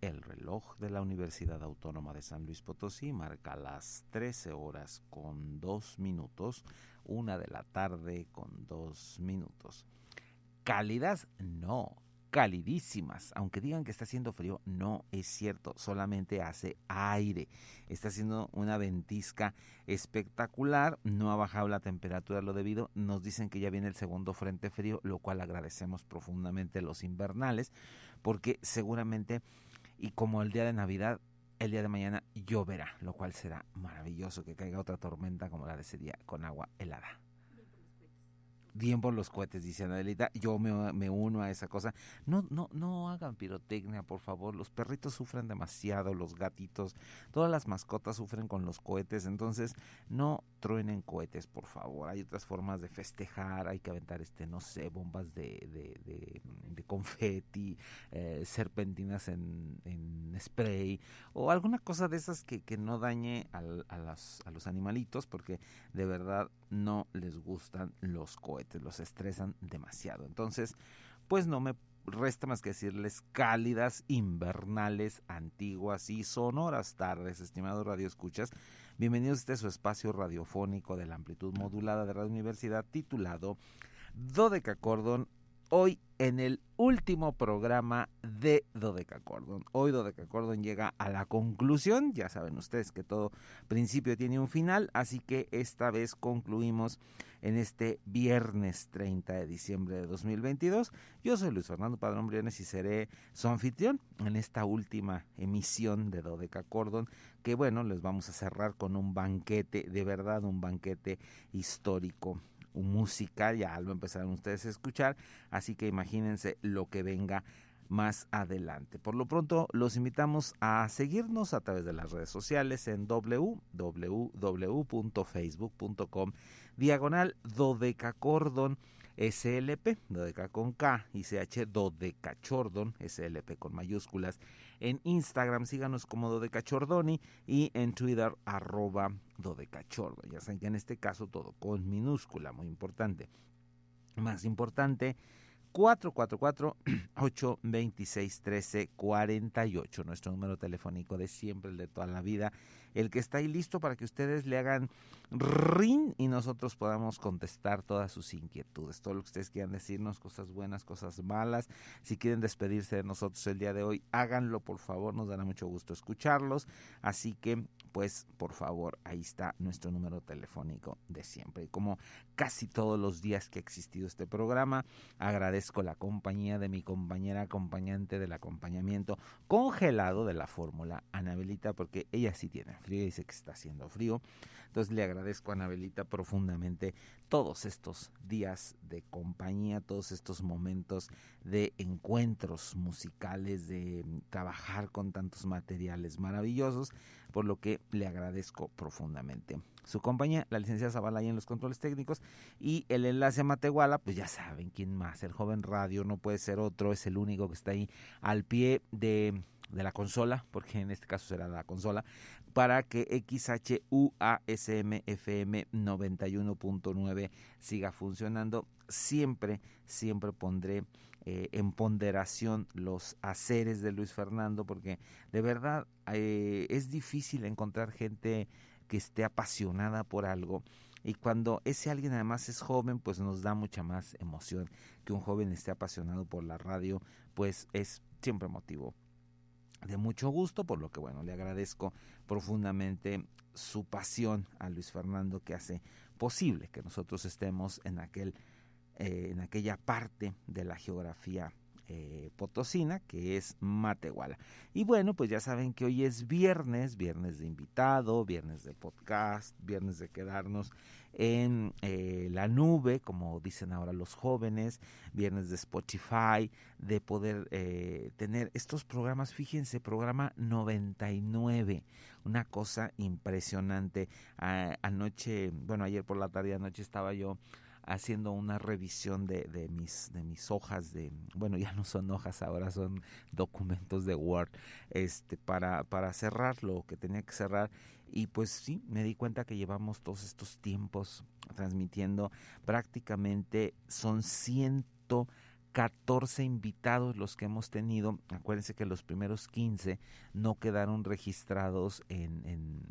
El reloj de la Universidad Autónoma de San Luis Potosí marca las 13 horas con 2 minutos, una de la tarde con 2 minutos. Cálidas, no, calidísimas. Aunque digan que está haciendo frío, no es cierto, solamente hace aire. Está haciendo una ventisca espectacular, no ha bajado la temperatura lo debido. Nos dicen que ya viene el segundo frente frío, lo cual agradecemos profundamente los invernales, porque seguramente y como el día de Navidad, el día de mañana lloverá, lo cual será maravilloso que caiga otra tormenta como la de ese día con agua helada bien por los cohetes, dice Adelita. Yo me, me, uno a esa cosa. No, no, no hagan pirotecnia, por favor. Los perritos sufren demasiado, los gatitos, todas las mascotas sufren con los cohetes. Entonces, no truenen cohetes, por favor. Hay otras formas de festejar. Hay que aventar, este, no sé, bombas de, de, de, de confeti, eh, serpentinas en, en, spray o alguna cosa de esas que, que no dañe a, las, a los animalitos, porque de verdad no les gustan los cohetes, los estresan demasiado. Entonces, pues no me resta más que decirles cálidas, invernales, antiguas y sonoras tardes, estimados radioescuchas. Bienvenidos a este su espacio radiofónico de la amplitud modulada de Radio Universidad titulado Cordon hoy en el último programa de Dodecacordon. Hoy Dodecacordon llega a la conclusión, ya saben ustedes que todo principio tiene un final, así que esta vez concluimos en este viernes 30 de diciembre de 2022. Yo soy Luis Fernando Padrón Briones y seré su anfitrión en esta última emisión de Dodecacordon, que bueno, les vamos a cerrar con un banquete, de verdad un banquete histórico musical, ya lo empezarán ustedes a escuchar, así que imagínense lo que venga más adelante. Por lo pronto, los invitamos a seguirnos a través de las redes sociales en www.facebook.com diagonal dodecacordon SLP, dodeca con K y CH dodecachordon, SLP con mayúsculas. En Instagram síganos como dodecachordoni y en Twitter arroba dodecachordon. Ya saben que en este caso todo con minúscula, muy importante. Más importante, 444-826-1348, nuestro número telefónico de siempre, el de toda la vida, el que está ahí listo para que ustedes le hagan ring y nosotros podamos contestar todas sus inquietudes, todo lo que ustedes quieran decirnos, cosas buenas, cosas malas, si quieren despedirse de nosotros el día de hoy, háganlo por favor, nos dará mucho gusto escucharlos, así que pues por favor, ahí está nuestro número telefónico de siempre. Y como casi todos los días que ha existido este programa, agradezco la compañía de mi compañera acompañante del acompañamiento congelado de la fórmula, Anabelita, porque ella sí tiene frío, y dice que está haciendo frío. Entonces le agradezco a Anabelita profundamente todos estos días de compañía, todos estos momentos de encuentros musicales, de trabajar con tantos materiales maravillosos, por lo que le agradezco profundamente. Su compañía, la licenciada Zavala en los controles técnicos y el enlace a Matehuala, pues ya saben quién más, el joven radio no puede ser otro, es el único que está ahí al pie de de la consola, porque en este caso será la consola, para que XHUASMFM 91.9 siga funcionando. Siempre, siempre pondré eh, en ponderación los haceres de Luis Fernando, porque de verdad eh, es difícil encontrar gente que esté apasionada por algo. Y cuando ese alguien además es joven, pues nos da mucha más emoción. Que un joven esté apasionado por la radio, pues es siempre motivo de mucho gusto, por lo que bueno, le agradezco profundamente su pasión a Luis Fernando que hace posible que nosotros estemos en aquel eh, en aquella parte de la geografía eh, potosina, que es Matehuala. Y bueno, pues ya saben que hoy es viernes, viernes de invitado, viernes de podcast, viernes de quedarnos en eh, la nube, como dicen ahora los jóvenes, viernes de Spotify, de poder eh, tener estos programas, fíjense, programa 99, una cosa impresionante. anoche, bueno, ayer por la tarde, anoche estaba yo haciendo una revisión de, de, mis, de mis hojas de, bueno, ya no son hojas, ahora son documentos de Word, este, para, para cerrar lo que tenía que cerrar. Y pues sí, me di cuenta que llevamos todos estos tiempos transmitiendo prácticamente son ciento 14 invitados los que hemos tenido. Acuérdense que los primeros 15 no quedaron registrados en,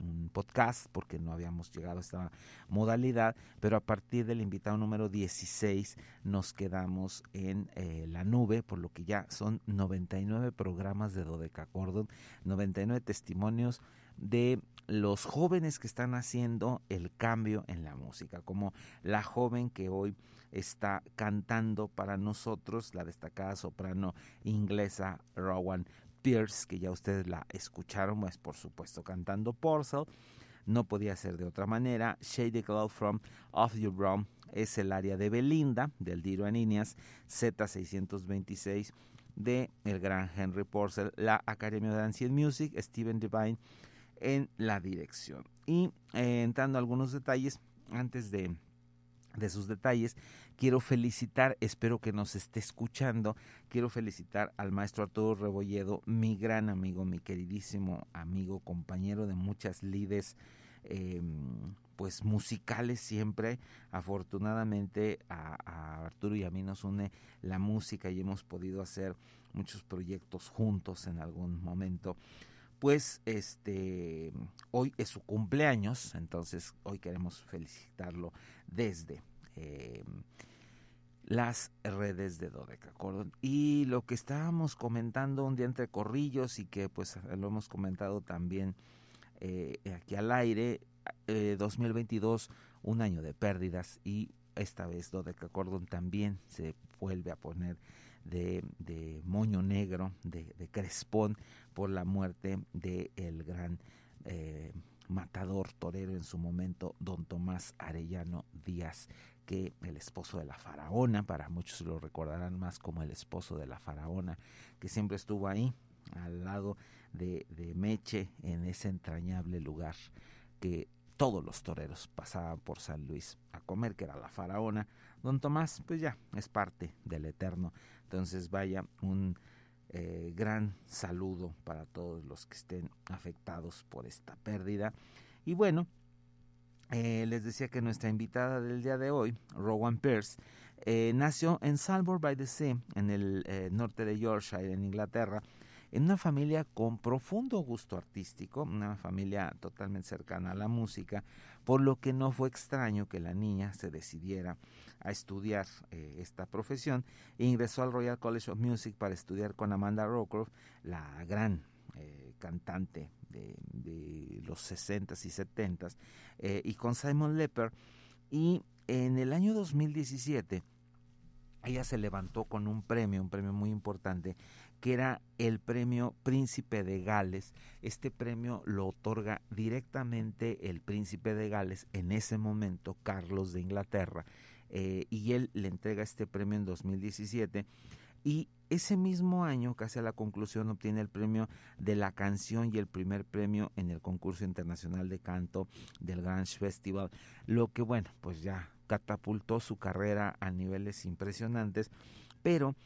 un podcast porque no habíamos llegado a esta modalidad, pero a partir del invitado número 16 nos quedamos en eh, la nube, por lo que ya son 99 programas de Dodeca Cordon, 99 testimonios de los jóvenes que están haciendo el cambio en la música, como la joven que hoy está cantando para nosotros, la destacada soprano inglesa Rowan Pierce, que ya ustedes la escucharon, pues por supuesto cantando Porcel. No podía ser de otra manera. Shady Glow from Off Your Brown es el área de Belinda, del Diro Aninias, Z626 de el gran Henry Porcel, la Academia de Dance and Music, Steven Devine en la dirección. Y eh, entrando a algunos detalles, antes de de sus detalles. Quiero felicitar, espero que nos esté escuchando, quiero felicitar al maestro Arturo Rebolledo, mi gran amigo, mi queridísimo amigo, compañero de muchas lides, em, pues musicales siempre. Afortunadamente a, a, Arturo y a mí nos une la música y hemos podido hacer muchos proyectos juntos en algún momento pues este hoy es su cumpleaños, entonces hoy queremos felicitarlo desde eh, las redes de Dodeca Y lo que estábamos comentando un día entre corrillos y que pues lo hemos comentado también eh, aquí al aire, 2022, eh, un año de pérdidas y esta vez Dodeca Cordon también se vuelve a poner de, de moño negro, de, de, crespón, por la muerte del el gran eh, matador torero en su momento, don Tomás Arellano Díaz, que el esposo de la faraona, para muchos lo recordarán más como el esposo de la faraona, que siempre estuvo ahí, al lado de, de Meche, en ese entrañable lugar que todos los toreros pasaban por San Luis a comer, que era la faraona. Don Tomás, pues ya, es parte del eterno. Entonces vaya un eh, gran saludo para todos los que estén afectados por esta pérdida. Y bueno, eh, les decía que nuestra invitada del día de hoy, Rowan Pierce, eh, nació en Salford by the Sea, en el norte de Yorkshire, en Inglaterra, en una familia con profundo gusto artístico, una familia totalmente cercana a la música, por lo que no fue extraño que la niña se decidiera a estudiar eh, esta profesión e ingresó al Royal College of Music para estudiar con Amanda Rowcroft, la gran eh, cantante de, los 60s y 70s, eh, y con Simon Lepper. Y en el año 2017 ella se levantó con un premio, un premio muy importante, que era el premio Príncipe de Gales. Este premio lo otorga directamente el Príncipe de Gales, en ese momento Carlos de Inglaterra, eh, y él le entrega este premio en 2017. Y ese mismo año, casi a la conclusión, obtiene el premio de la canción y el primer premio en el concurso internacional de canto del Grange Festival, lo que bueno, pues ya catapultó su carrera a niveles impresionantes, pero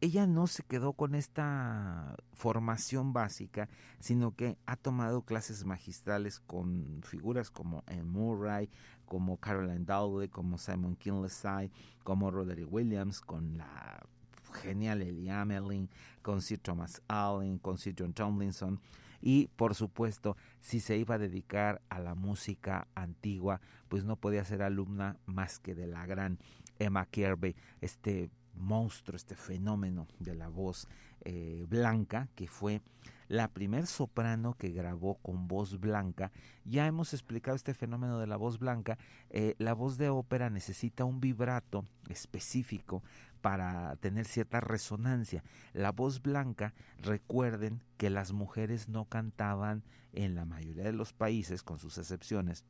ella no se quedó con esta formación básica, sino que ha tomado clases magistrales con figuras como Anne Murray, como Caroline Dowley, como Simon Kinley, como Roderick Williams, con la genial Ellie Amelin, con Sir Thomas Allen, con Sir John Tomlinson, y por supuesto, si se iba a dedicar a la música antigua, pues no podía ser alumna más que de la gran Emma Kirby, este monstruo, este fenómeno de la voz eh, blanca, que fue la primer soprano que grabó con voz blanca. Ya hemos explicado este fenómeno de la voz blanca. Eh, la voz de ópera necesita un vibrato específico para tener cierta resonancia. La voz blanca, recuerden que las mujeres no cantaban en la mayoría de los países, con sus excepciones,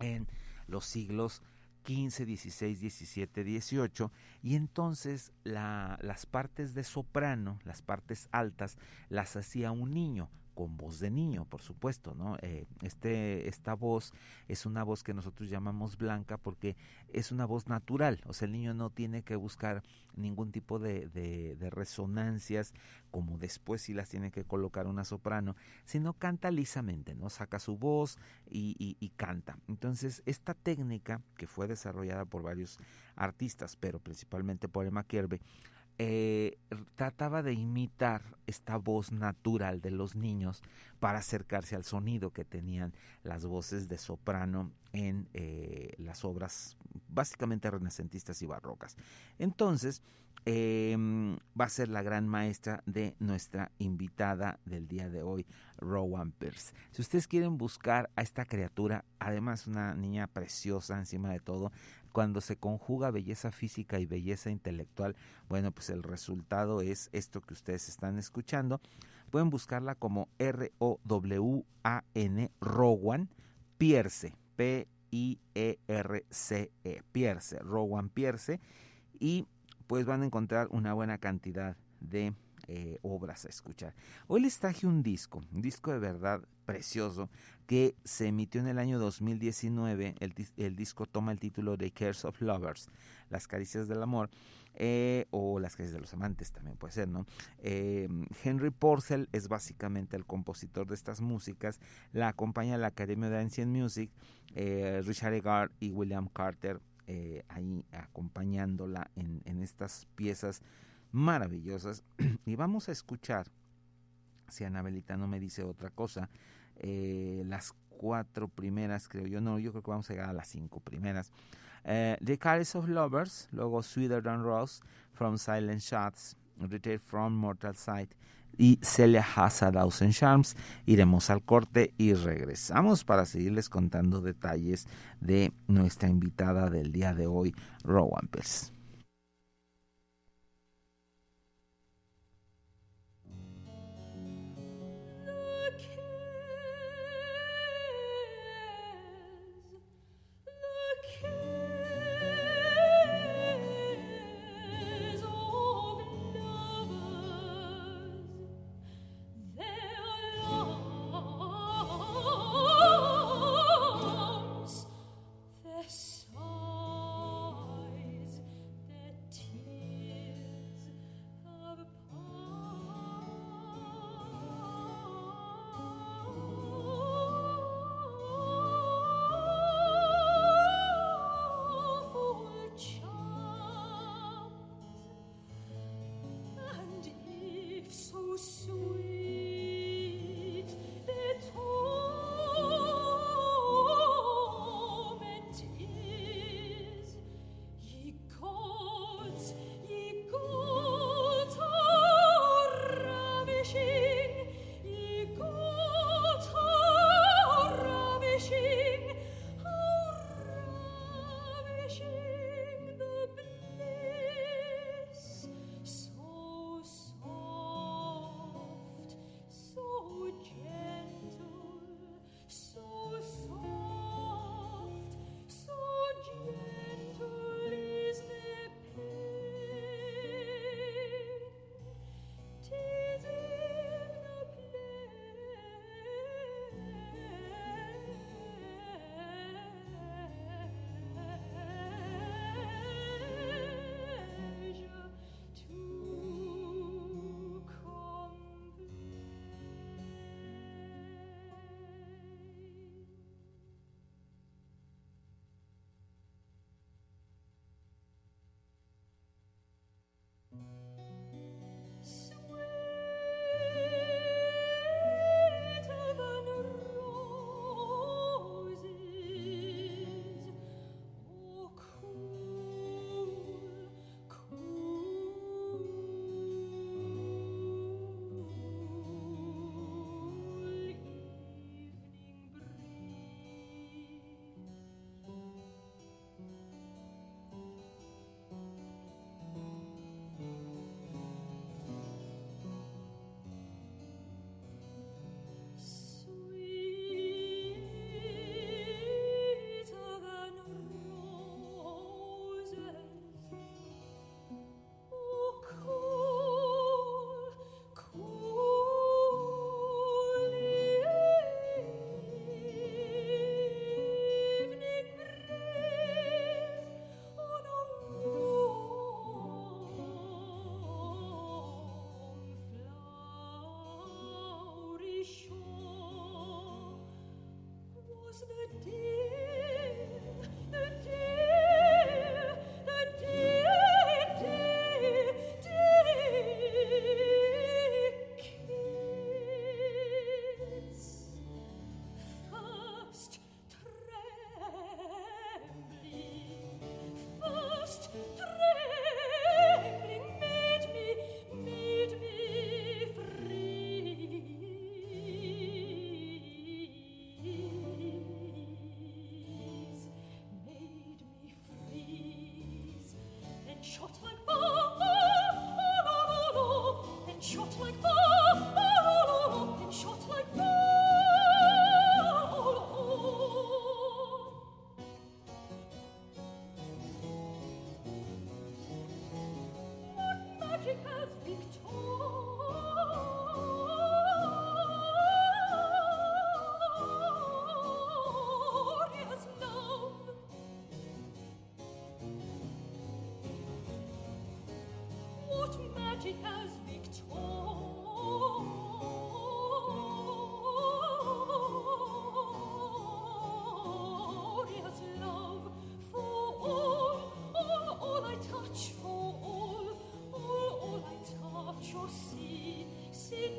en los siglos 15, 16, 17, 18 y entonces la, las partes de soprano, las partes altas, las hacía un niño con voz de niño, por supuesto, ¿no? Eh, este, esta voz es una voz que nosotros llamamos blanca porque es una voz natural, o sea, el niño no tiene que buscar ningún tipo de, de, resonancias como después si las tiene que colocar una soprano, sino canta lisamente, ¿no? Saca su voz y, y canta. Entonces, esta técnica que fue desarrollada por varios artistas, pero principalmente por Emma Kirby, eh, trataba de imitar esta voz natural de los niños para acercarse al sonido que tenían las voces de soprano en eh, las obras básicamente renacentistas y barrocas. Entonces, em, va a ser la gran maestra de nuestra invitada del día de hoy, Rowan Pierce. Si ustedes quieren buscar a esta criatura, además una niña preciosa encima de todo, cuando se conjuga belleza física y belleza intelectual, bueno, pues el resultado es esto que ustedes están escuchando. Pueden buscarla como R-O-W-A-N, Rowan Pierce, P-I-E-R-C-E, -E, Pierce, Rowan Pierce, y pues van a encontrar una buena cantidad de eh, obras a escuchar. Hoy les traje un disco, un disco de verdad precioso que se emitió en el año 2019. El, el disco toma el título de Cares of Lovers, Las Caricias del Amor, eh, o Las Caricias de los Amantes también puede ser, ¿no? Eh, Henry Porcel es básicamente el compositor de estas músicas. La acompaña la Academia de Ancient Music, Richard Egard y William Carter. Ahí acompañándola en, en estas piezas maravillosas. y vamos a escuchar, si Anabelita no me dice otra cosa, eh, las cuatro primeras, creo yo, no, yo creo que vamos a llegar a las cinco primeras. Eh, The Cares of Lovers, luego Sweeter Than Rose, From Silent Shots, Return from Mortal Sight y Celia Has a Thousand Charms. Iremos al corte y regresamos para seguirles contando detalles de nuestra invitada del día de hoy, Rowan Pierce.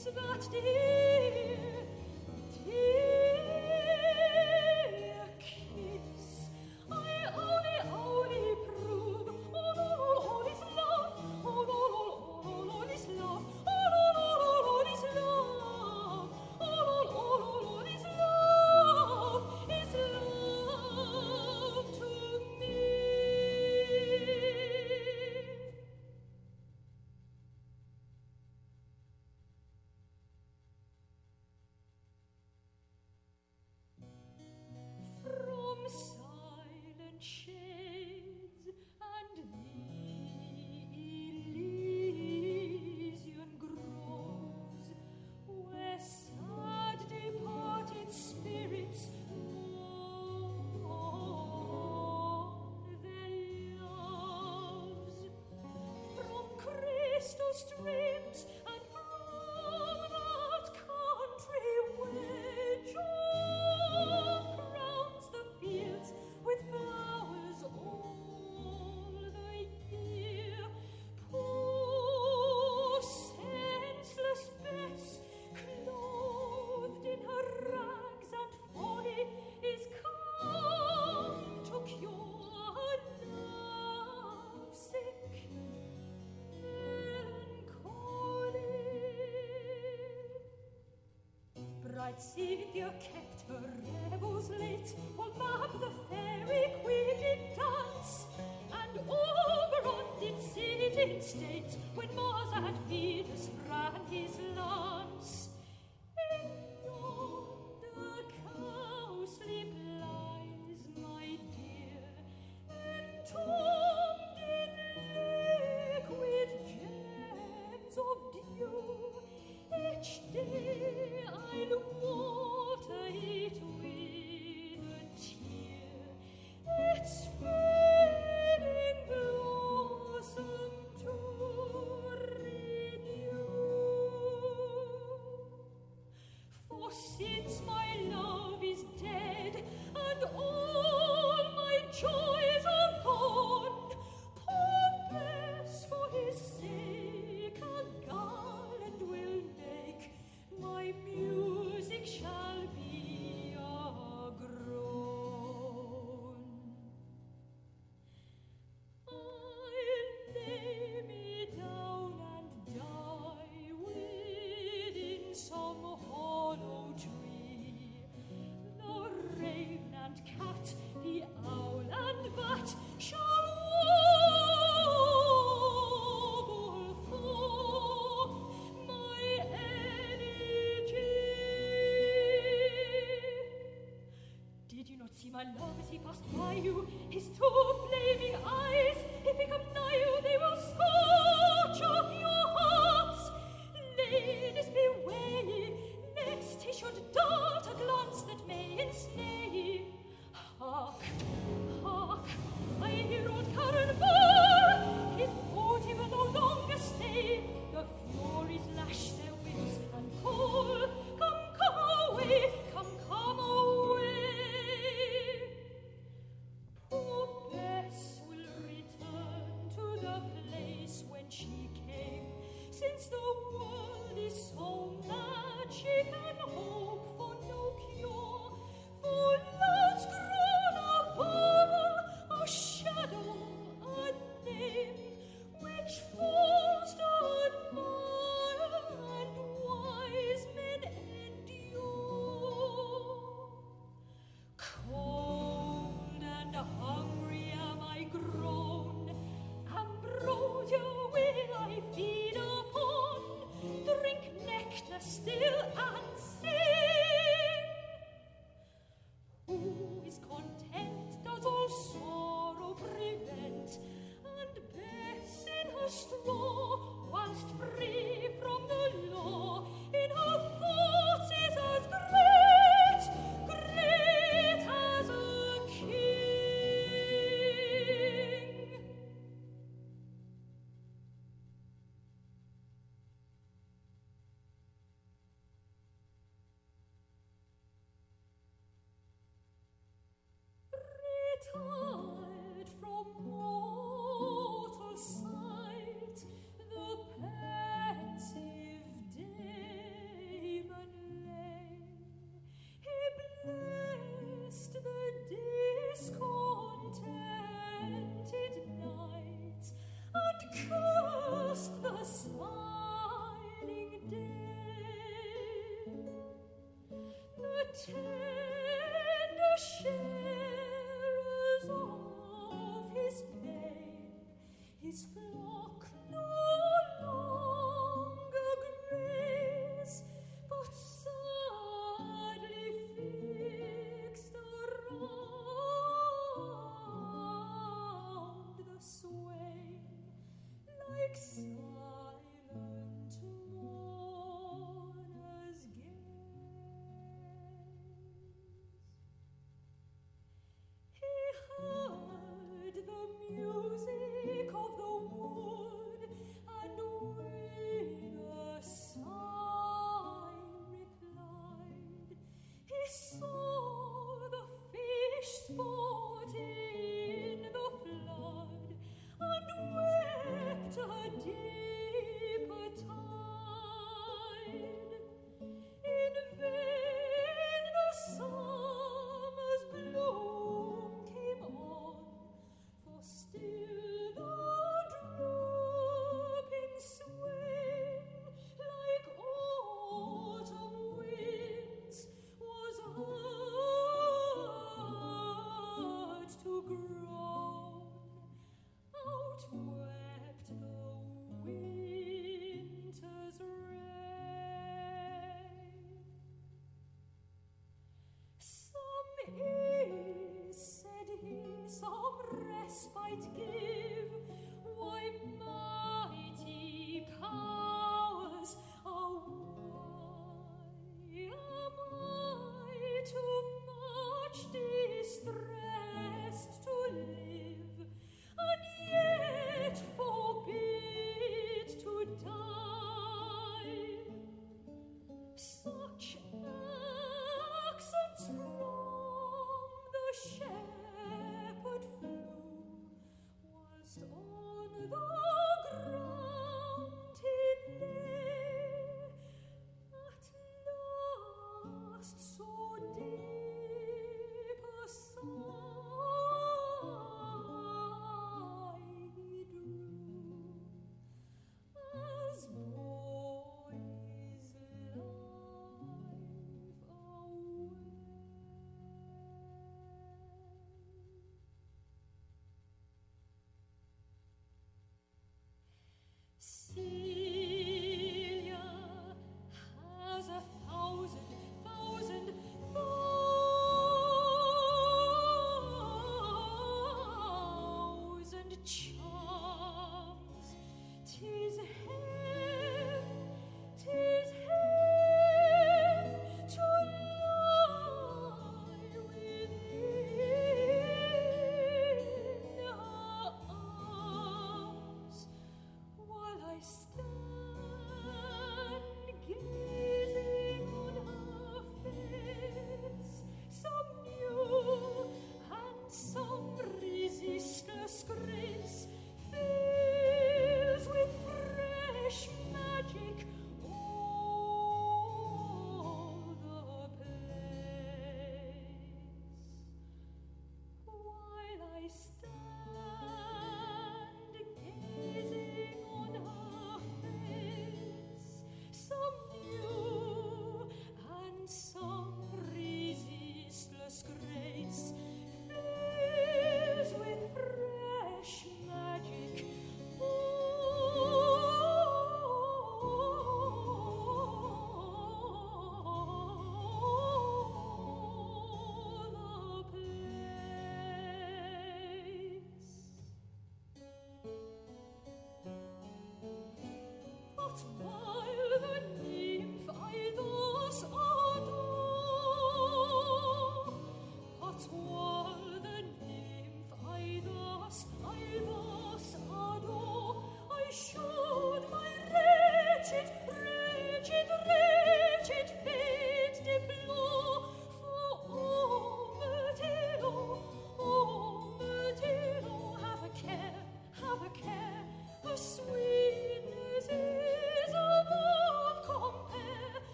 Es wird dir trust. I'd see your kept her rebels late, while Bob the fairy queen did dance, and Oberon did sit in state when. passed buy you. his flow.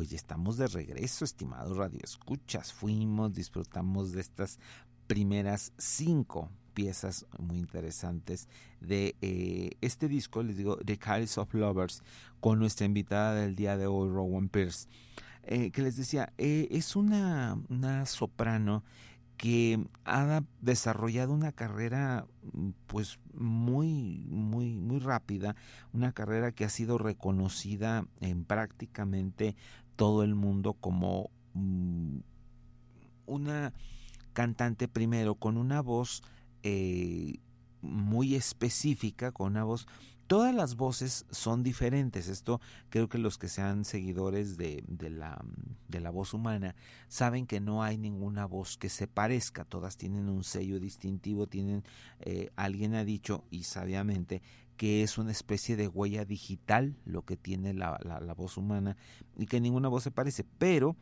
Pues ya estamos de regreso, estimados radioescuchas. Fuimos, disfrutamos de estas primeras cinco piezas muy interesantes de eh, este disco, les digo, The Calice of Lovers, con nuestra invitada del día de hoy, Rowan Pierce. Eh, que les decía, eh, es una, una soprano que ha desarrollado una carrera pues muy muy muy rápida una carrera que ha sido reconocida en prácticamente todo el mundo como mm, una cantante primero con una voz eh, muy específica, con una voz todas las voces son diferentes. Esto creo que los que sean seguidores de, de, la, de, la, voz humana saben que no hay ninguna voz que se parezca. Todas tienen un sello distintivo, tienen, eh, alguien ha dicho y sabiamente que es una especie de huella digital lo que tiene la, la, voz humana y que ninguna voz se parece. Pero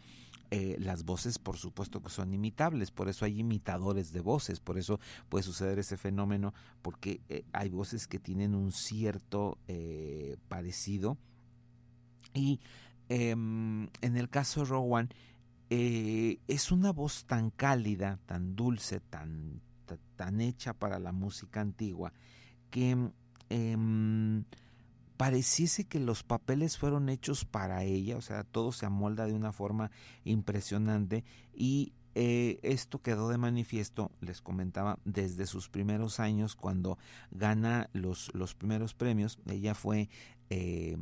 eh, las voces por supuesto que son imitables, por eso hay imitadores de voces, por eso puede suceder ese fenómeno, porque eh, hay voces que tienen un cierto eh, parecido. Y em, en el caso de Rowan, es una voz tan cálida, tan dulce, tan, tan hecha para la música antigua, que em, pareciese que los papeles fueron hechos para ella, o sea, todo se amolda de una forma impresionante y eh, esto quedó de manifiesto, les comentaba, desde sus primeros años cuando gana los, los primeros premios. Ella fue eh,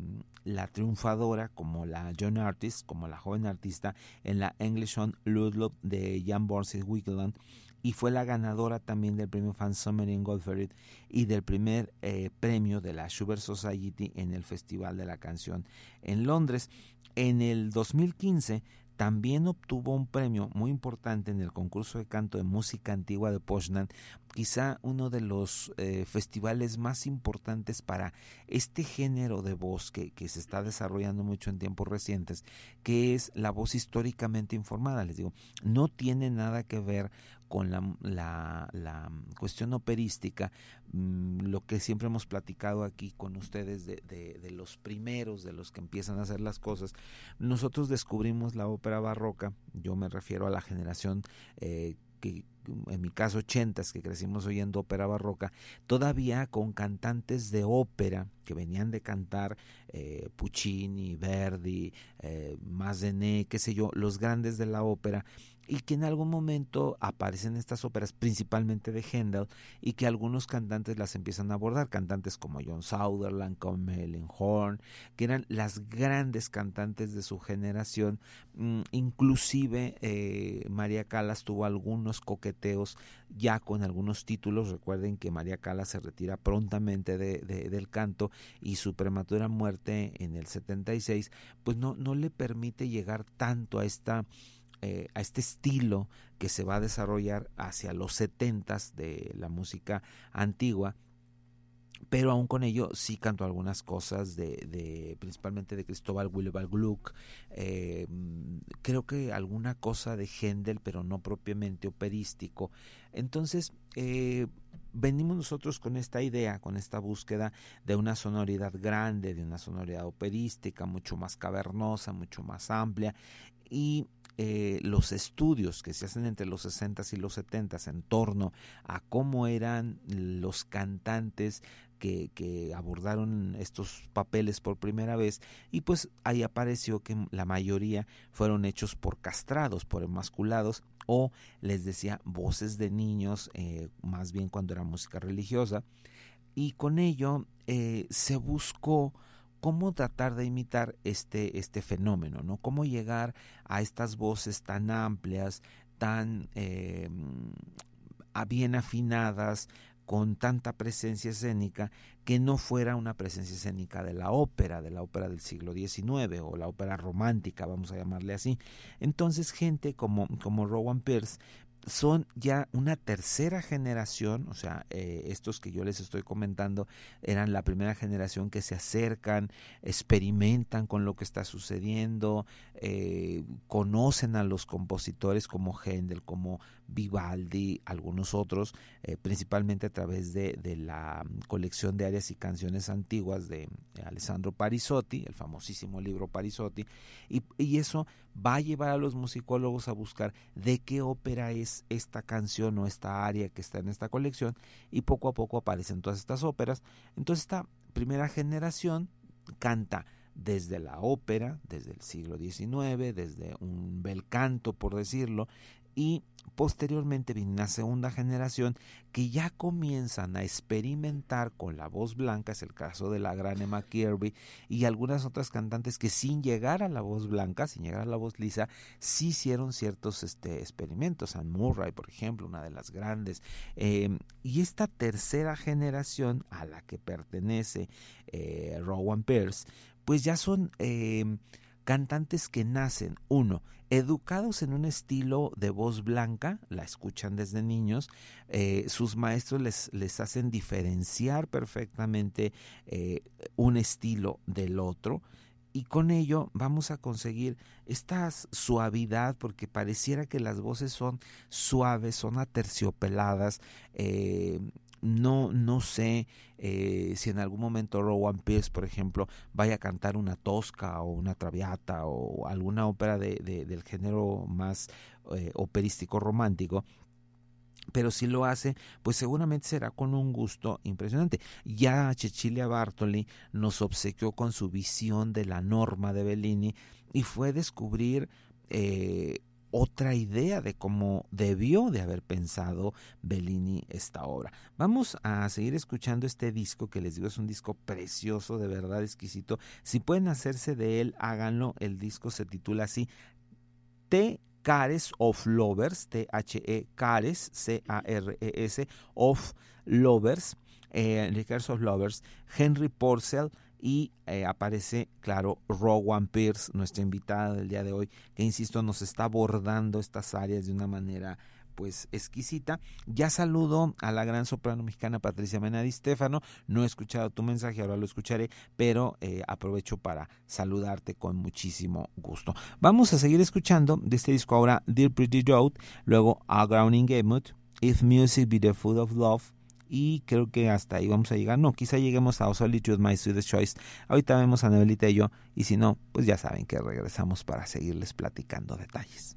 la triunfadora como la Young Artist, como la joven artista en la English on Ludlow de Jan Borsis Wickland y fue la ganadora también del premio Fan Summer in Goldferry y del primer eh, premio de la Schubert Society en el Festival de la Canción en Londres. En el 2015 también obtuvo un premio muy importante en el concurso de canto de música antigua de Poznan, quizá uno de los eh, festivales más importantes para este género de voz que, que, se está desarrollando mucho en tiempos recientes, que es la voz históricamente informada. Les digo, no tiene nada que ver con la, la, la cuestión operística, mm, lo que siempre hemos platicado aquí con ustedes de, de, los primeros, de los que empiezan a hacer las cosas. Nosotros descubrimos la ópera barroca, yo me refiero a la generación eh, que en mi caso ochentas que crecimos oyendo ópera barroca, todavía con cantantes de ópera que venían de cantar eh, Puccini, Verdi, eh, qué sé yo, los grandes de la ópera, y que en algún momento aparecen estas óperas, principalmente de Händel, y que algunos cantantes las empiezan a abordar, cantantes como John Sutherland, como Helen Horn, que eran las grandes cantantes de su generación, mm, inclusive eh, María Callas tuvo algunos coqueteos ya con algunos títulos, recuerden que María Callas se retira prontamente de, del canto y su prematura muerte en el 76, pues no, no le permite llegar tanto a esta eh, a este estilo que se va a desarrollar hacia los setentas de la música antigua pero aún con ello sí canto algunas cosas de, principalmente de Cristóbal Willibald Gluck eh, creo que alguna cosa de Händel pero no propiamente operístico. Entonces eh, venimos nosotros con esta idea, con esta búsqueda de una sonoridad grande, de una sonoridad operística, mucho más cavernosa, mucho más amplia, y eh, los estudios que se hacen entre los 60 y los 70 en torno a cómo eran los cantantes que, abordaron estos papeles por primera vez y pues ahí apareció que la mayoría fueron hechos por castrados, por emasculados o les decía voces de niños, eh, más bien cuando era música religiosa. Y con ello eh, se buscó cómo tratar de imitar este, este fenómeno, ¿no? Cómo llegar a estas voces tan amplias, tan eh, bien afinadas, con tanta presencia escénica, que no fuera una presencia escénica de la ópera, de la ópera del siglo XIX o la ópera romántica, vamos a llamarle así. Entonces, gente como, como Rowan Pierce son ya una tercera generación, o sea, eh, estos que yo les estoy comentando eran la primera generación que se acercan, experimentan con lo que está sucediendo, eh, conocen a los compositores como Händel, como Vivaldi, algunos otros, eh, principalmente a través de, la colección de áreas y canciones antiguas de, Alessandro Parisotti, el famosísimo libro Parisotti, y, y eso va a llevar a los musicólogos a buscar de qué ópera es esta canción o esta área que está en esta colección y poco a poco aparecen todas estas óperas. Entonces esta primera generación canta desde la ópera, desde el siglo XIX, desde un bel canto, por decirlo, y posteriormente viene una segunda generación que ya comienzan a experimentar con la voz blanca, es el caso de la gran Emma Kirby y algunas otras cantantes que sin llegar a la voz blanca, sin llegar a la voz lisa, sí hicieron ciertos este, experimentos. Anne Murray, por ejemplo, una de las grandes. Em, y esta tercera generación a la que pertenece eh, Rowan Pierce, pues ya son em, cantantes que nacen, uno, educados en un estilo de voz blanca, la escuchan desde niños, eh, sus maestros les, les, hacen diferenciar perfectamente eh, un estilo del otro y con ello vamos a conseguir esta suavidad porque pareciera que las voces son suaves, son aterciopeladas, eh, no, no sé eh, si en algún momento Rowan Pierce, por ejemplo, vaya a cantar una tosca o una traviata o alguna ópera de, del género más eh, operístico romántico, pero si lo hace, pues seguramente será con un gusto impresionante. Ya Cecilia Bartoli nos obsequió con su visión de la norma de Bellini y fue descubrir eh, otra idea de cómo debió de haber pensado Bellini esta obra. Vamos a seguir escuchando este disco que les digo es un disco precioso, de verdad exquisito. Si pueden hacerse de él, háganlo. El disco se titula así T Cares of Lovers, T-H-E Cares, C-A-R-E-S, of Lovers, eh, of Lovers, Henry Porcel, y eh, aparece, claro, Rowan Pierce, nuestra invitada del día de hoy, que insisto, nos está abordando estas áreas de una manera pues exquisita. Ya saludo a la gran soprano mexicana Patricia Menadi Stefano. No he escuchado tu mensaje, ahora lo escucharé, pero eh, aprovecho para saludarte con muchísimo gusto. Vamos a seguir escuchando de este disco ahora Dear Pretty Road, luego A Grounding Gamut, If Music Be the Food of Love, y creo que hasta ahí vamos a llegar. No, quizá lleguemos a Solitude, My Sweetest Choice. Ahorita vemos a Nebelita y yo, y si no, pues ya saben que regresamos para seguirles platicando detalles.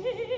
see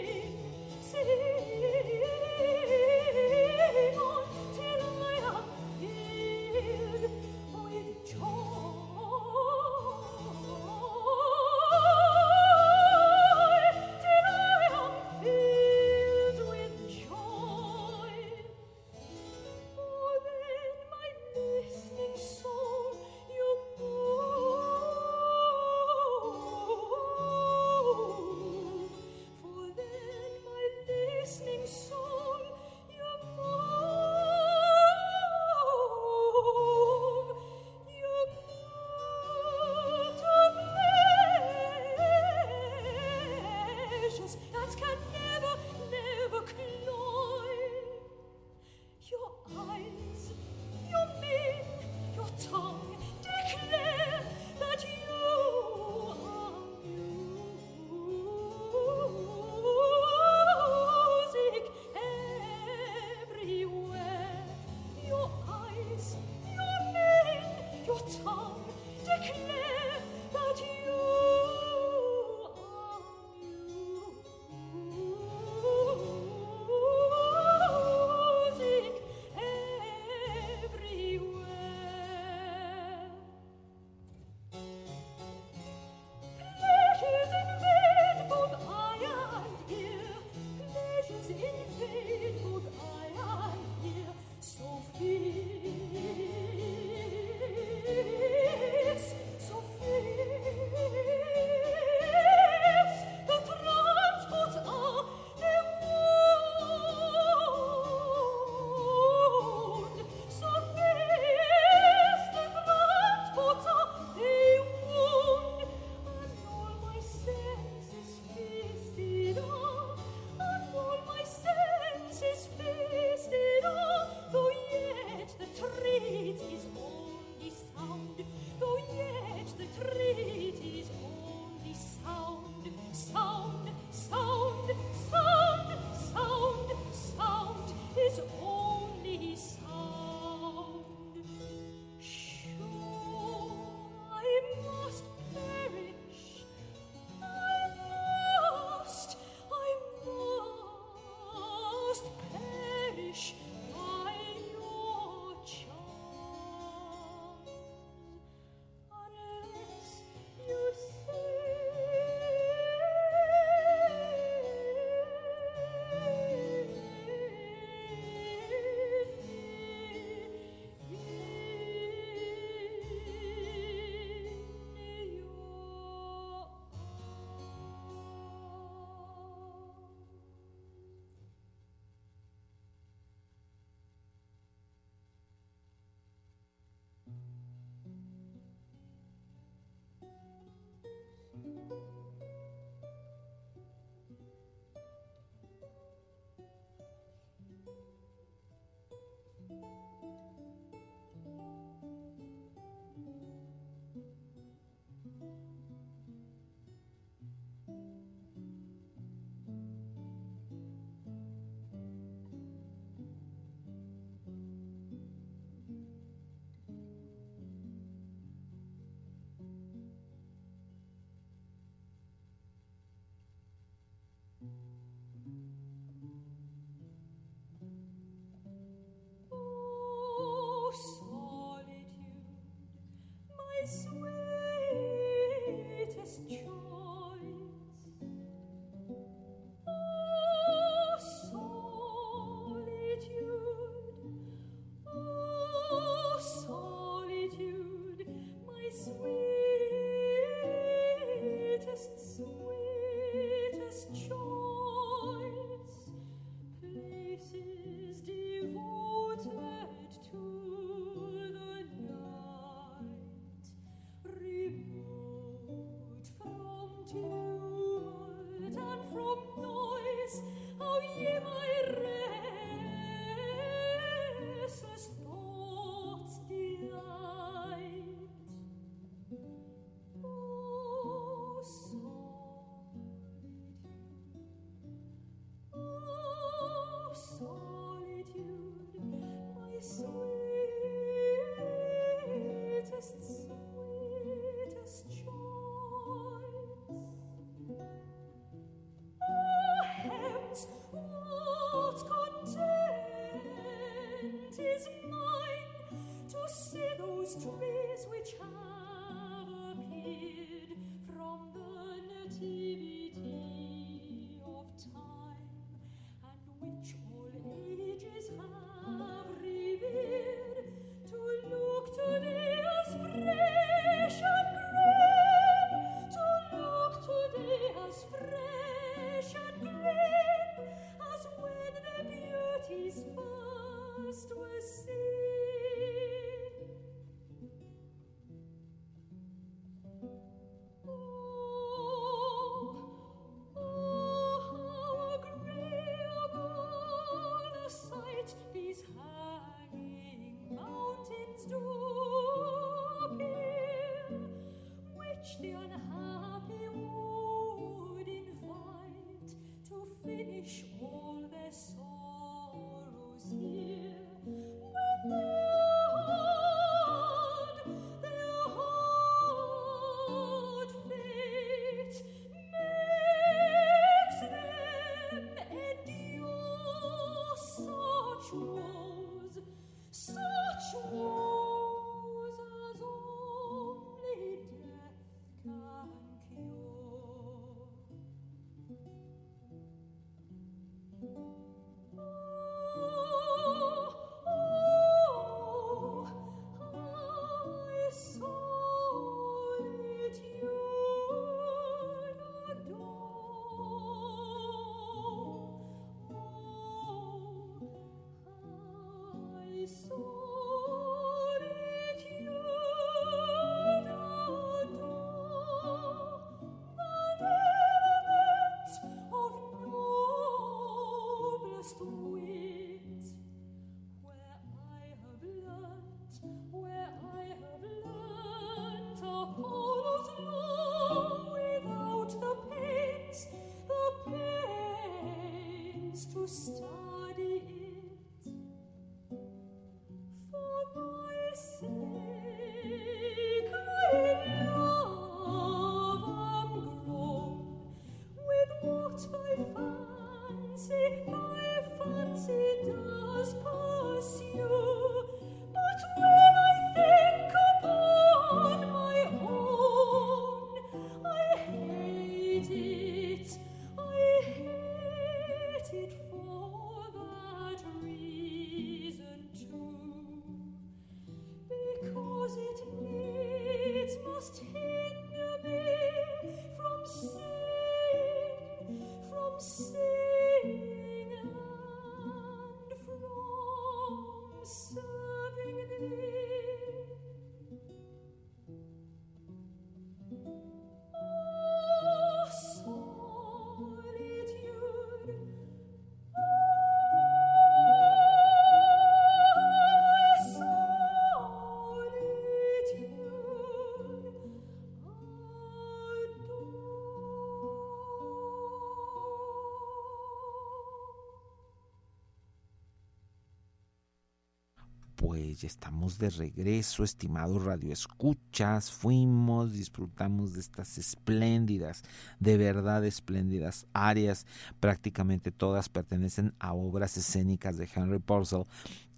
estamos de regreso, estimados radioescuchas. Fuimos, disfrutamos de estas espléndidas, de verdad espléndidas áreas. Prácticamente todas pertenecen a obras escénicas de Henry Purcell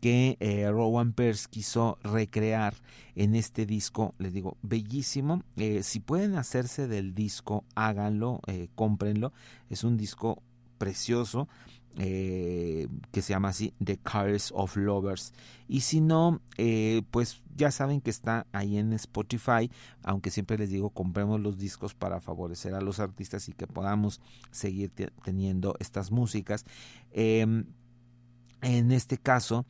que eh, Rowan Pierce quiso recrear en este disco. Les digo, bellísimo. Eh, si pueden hacerse del disco, háganlo, eh, cómprenlo. Es un disco precioso. Eh, que se llama así The Cars of Lovers. Y si no eh, pues ya saben que está ahí en Spotify aunque siempre les digo compremos los discos para favorecer a los artistas y que podamos seguir teniendo estas músicas. Em, en este caso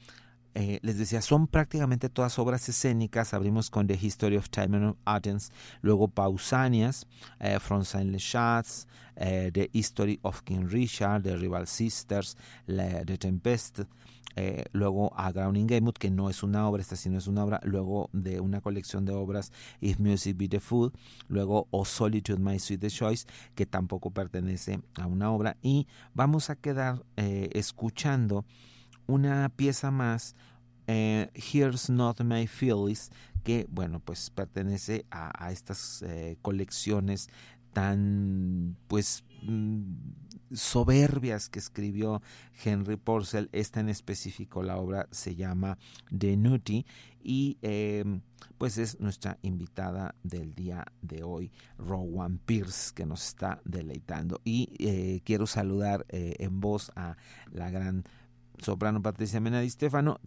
eh, les decía, son prácticamente todas obras escénicas. Abrimos con The History of Time and Athens, luego Pausanias, eh, From Silent Shots, eh, The History of King Richard, The Rival Sisters, The Tempest, luego a Grounding Gamewood, que no es una obra, esta sí no es una obra, luego de una colección de obras If Music Be the Food, luego O Solitude My Sweet Choice, que tampoco pertenece a una obra, y vamos a quedar escuchando una pieza más eh, Here's Not My Feelings, que bueno, pues pertenece a, estas eh, colecciones tan pues mm, soberbias que escribió Henry Purcell. Esta en específico, la obra se llama The Nutty y em, pues es nuestra invitada del día de hoy, Rowan Pierce, que nos está deleitando. Y eh, quiero saludar eh, en voz a la gran soprano Patricia Mena Di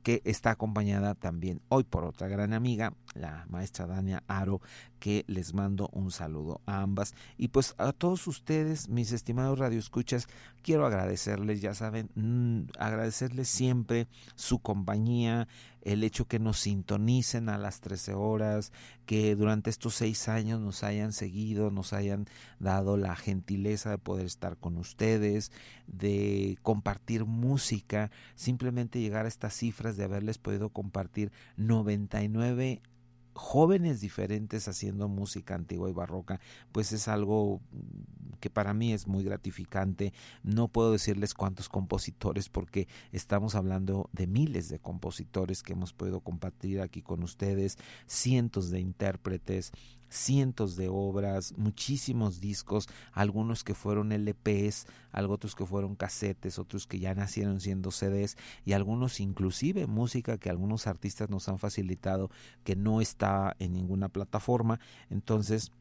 que está acompañada también hoy por otra gran amiga, la maestra Dania Aro, que les mando un saludo a ambas. Y pues a todos ustedes, mis estimados radioescuchas, quiero agradecerles, ya saben, mm, agradecerles siempre su compañía, el hecho que nos sintonicen a las 13 horas, que durante estos seis años nos hayan seguido, nos hayan dado la gentileza de poder estar con ustedes, de compartir música, simplemente llegar a estas cifras de haberles podido compartir 99 jóvenes diferentes haciendo música antigua y barroca, pues es algo que para mí es muy gratificante. No puedo decirles cuántos compositores porque estamos hablando de miles de compositores que hemos podido compartir aquí con ustedes, cientos de intérpretes, cientos de obras, muchísimos discos, algunos que fueron LPs, otros que fueron casetes, otros que ya nacieron siendo CDs y algunos inclusive música que algunos artistas nos han facilitado que no está en ninguna plataforma. Entonces,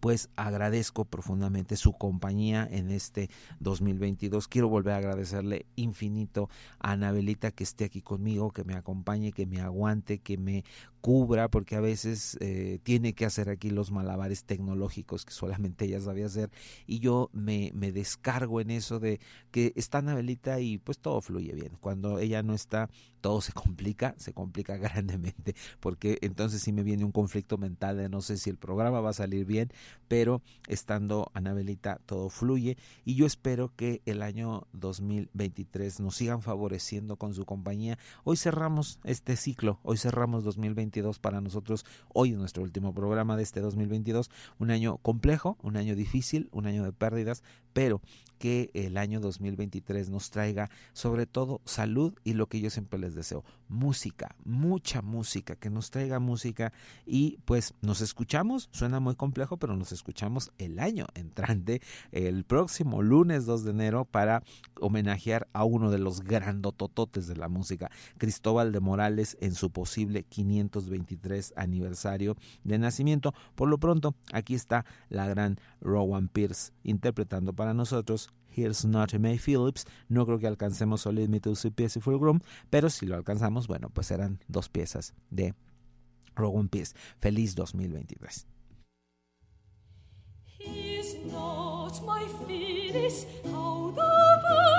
pues agradezco profundamente su compañía en este 2022. Quiero volver a agradecerle infinito a Anabelita que esté aquí conmigo, que me acompañe, que me aguante, que me cubra, porque a veces eh, tiene que hacer aquí los malabares tecnológicos que solamente ella sabía hacer y yo me, me descargo en eso de que está Anabelita y pues todo fluye bien. Cuando ella no está, todo se complica, se complica grandemente, porque entonces sí me viene un conflicto mental de no sé si el programa va a salir bien, pero estando Anabelita todo fluye y yo espero que el año 2023 nos sigan favoreciendo con su compañía. Hoy cerramos este ciclo, hoy cerramos 2022 para nosotros, hoy es nuestro último programa de este 2022, un año complejo, un año difícil, un año de pérdidas, pero que el año 2023 nos traiga sobre todo salud y lo que yo siempre les deseo, música, mucha música, que nos traiga música y pues nos escuchamos, suena muy complejo, pero nos escuchamos el año entrante, el próximo lunes 2 de enero para homenajear a uno de los grandotototes de la música, Cristóbal de Morales en su posible 523 aniversario de nacimiento. Por lo pronto, aquí está la gran Rowan Pierce interpretando para nosotros Here's Not May Phillips. No creo que alcancemos Solid Me to Piece Full Groom, pero si lo alcanzamos, bueno, pues serán dos piezas de Rowan Pierce. Feliz 2023. He's not my how the birds